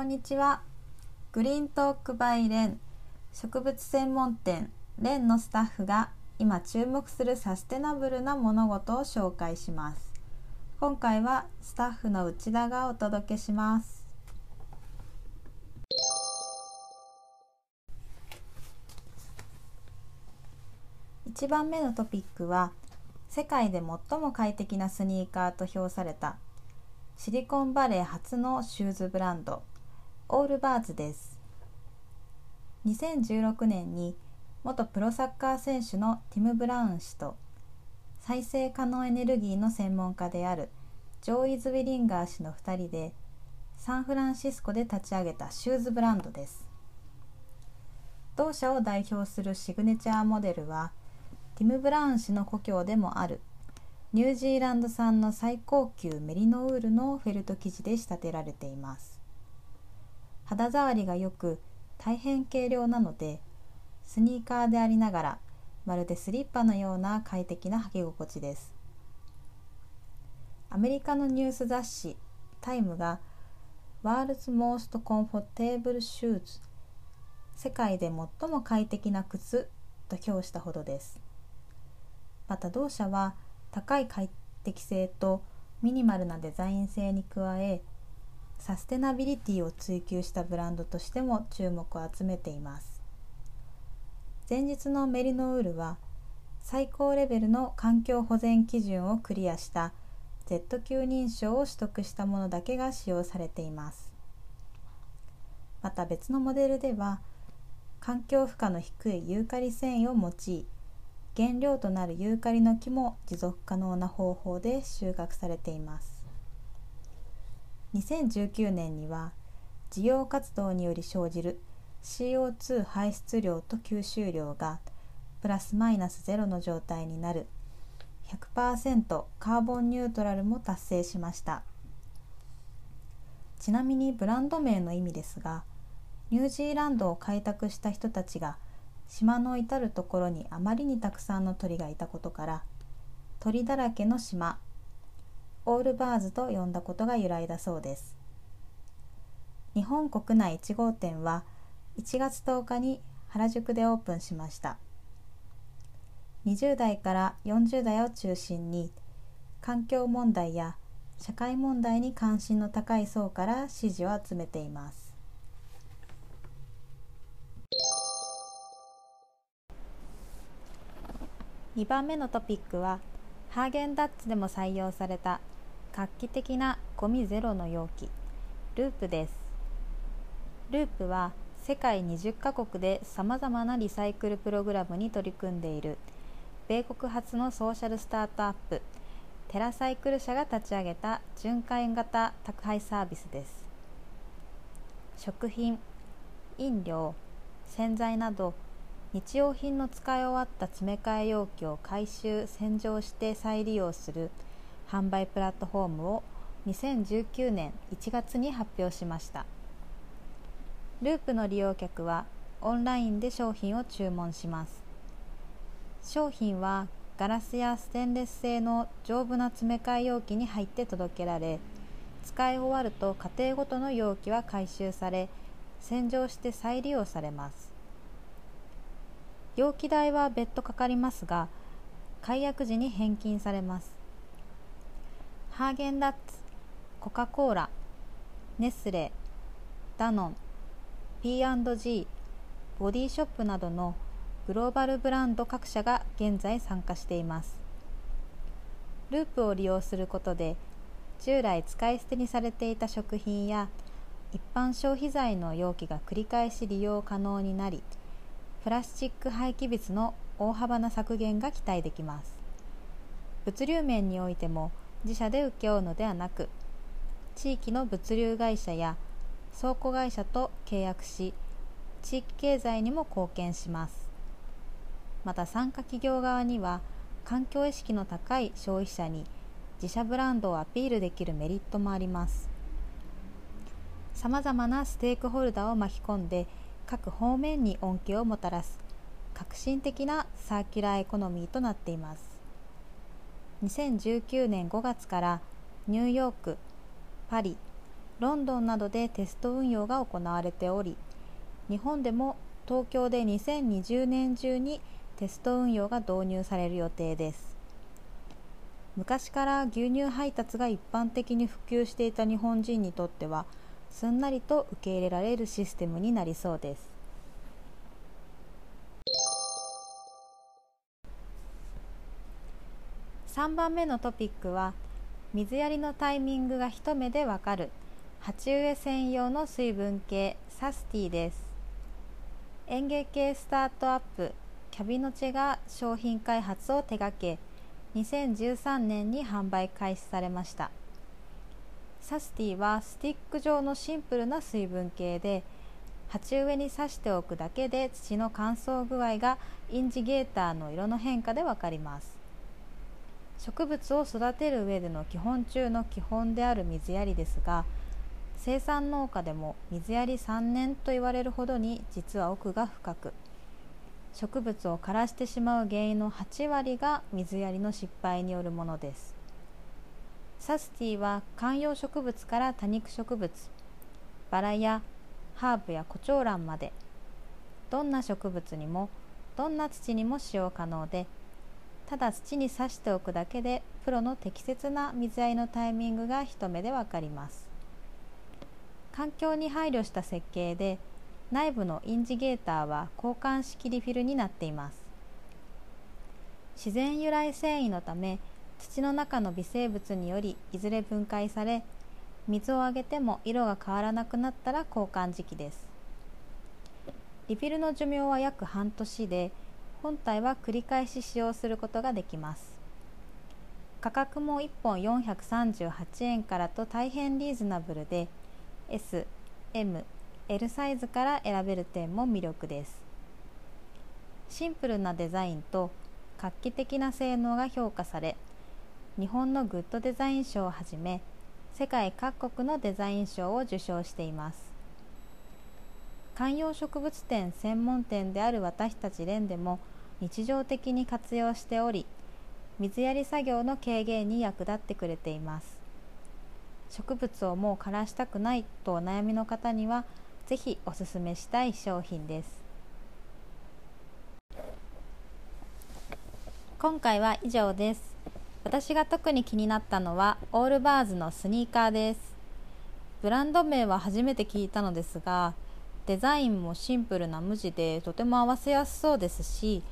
こんにちは。グリーントークバイレン。植物専門店。レンのスタッフが今注目するサステナブルな物事を紹介します。今回はスタッフの内田がお届けします。1番目のトピックは世界で最も快適なスニーカーと評されたシリコンバレー初のシューズブランド。オールバーズです。2016年に元プロサッカー選手のティム・ブラウン氏と再生可能エネルギーの専門家であるジョーイズ・ウィリンガー氏の2人でサンフランシスコで立ち上げたシューズブランドです。同社を代表するシグネチャーモデルはティム・ブラウン氏の故郷でもあるニュージーランド産の最高級メリノウールのフェルト生地で仕立てられています。肌触りが良く大変軽量なのでスニーカーでありながらまるでスリッパのような快適な履き心地です。アメリカのニュース雑誌タイムが World's Most Comfortable Shoes 世界で最も快適な靴と評したほどです。また同社は高い快適性とミニマルなデザイン性に加えサステナビリティを追求したブランドとしても注目を集めています。前日のメリノウールは最高レベルの環境保全基準をクリアした Z 級認証を取得したものだけが使用されています。また別のモデルでは環境負荷の低いユーカリ繊維を用い原料となるユーカリの木も持続可能な方法で収穫されています。2019年には事業活動により生じる CO2 排出量と吸収量がプラスマイナスゼロの状態になる100%カーボンニュートラルも達成しました。ちなみにブランド名の意味ですがニュージーランドを開拓した人たちが島の至る所にあまりにたくさんの鳥がいたことから鳥だらけの島オールバーズと呼んだことが由来だそうです。日本国内1号店は1月10日に原宿でオープンしました。20代から40代を中心に環境問題や社会問題に関心の高い層から支持を集めています。2番目のトピックはハーゲンダッツでも採用された画期的なゴミゼロの容器。ループです。ループは世界20カ国でさまざまなリサイクルプログラムに取り組んでいる。米国発のソーシャルスタートアップ。テラサイクル社が立ち上げた循環型宅配サービスです。食品飲料洗剤など日用品の使い終わった詰め替え容器を回収洗浄して再利用する販売プラットフォームを2019年1月に発表しました。ループの利用客はオンラインで商品を注文します。商品はガラスやステンレス製の丈夫な詰め替え容器に入って届けられ使い終わると家庭ごとの容器は回収され洗浄して再利用されます。容器代は別途かかりますが解約時に返金されます。ハーゲンダッツコカ・コーラネスレダノン P&G ボディショップなどのグローバルブランド各社が現在参加しています。ループを利用することで従来使い捨てにされていた食品や一般消費財の容器が繰り返し利用可能になりプラスチック廃棄物の大幅な削減が期待できます。物流面においても自社で請け負うのではなく地域の物流会社や倉庫会社と契約し地域経済にも貢献します。また参加企業側には環境意識の高い消費者に自社ブランドをアピールできるメリットもあります。さまざまなステークホルダーを巻き込んで各方面に恩恵をもたらす革新的なサーキュラーエコノミーとなっています。2019年5月からニューヨークパリロンドンなどでテスト運用が行われており日本でも東京で2020年中にテスト運用が導入される予定です。昔から牛乳配達が一般的に普及していた日本人にとってはすんなりと受け入れられるシステムになりそうです。3番目のトピックは水やりのタイミングが一目でわかる。鉢植え専用の水分計サスティです。園芸系スタートアップキャビノチェが商品開発を手掛け2013年に販売開始されました。サスティはスティック状のシンプルな水分計で鉢植えに刺しておくだけで土の乾燥具合がインジゲーターの色の変化でわかります。植物を育てる上での基本中の基本である水やりですが生産農家でも水やり3年と言われるほどに実は奥が深く。植物を枯らしてしまう原因の8割が水やりの失敗によるものです。サスティは観葉植物から多肉植物バラやハーブやコチョウランまで。どんな植物にもどんな土にも使用可能でただ土に刺しておくだけでプロの適切な水やりのタイミングが一目でわかります。環境に配慮した設計で内部のインジゲーターは交換式リフィルになっています。自然由来繊維のため土の中の微生物によりいずれ分解され水をあげても色が変わらなくなったら交換時期です。リフィルの寿命は約半年で本体は繰り返し使用することができます。価格も1本438円からと大変リーズナブルで S、M、L サイズから選べる点も魅力です。シンプルなデザインと画期的な性能が評価され日本のグッドデザイン賞をはじめ世界各国のデザイン賞を受賞しています。観葉植物店専門店である私たち連でも日常的に活用しており水やり作業の軽減に役立ってくれています。植物をもう枯らしたくないとお悩みの方にはぜひおすすめしたい商品です。今回は以上です。私が特に気になったのはオールバーズのスニーカーです。ブランド名は初めて聞いたのですがデザインもシンプルな無地でとても合わせやすそうですし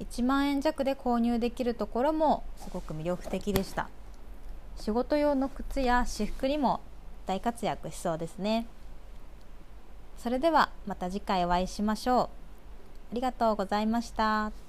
1万円弱で購入できるところもすごく魅力的でした仕事用の靴や私服にも大活躍しそうですねそれではまた次回お会いしましょう。ありがとうございました。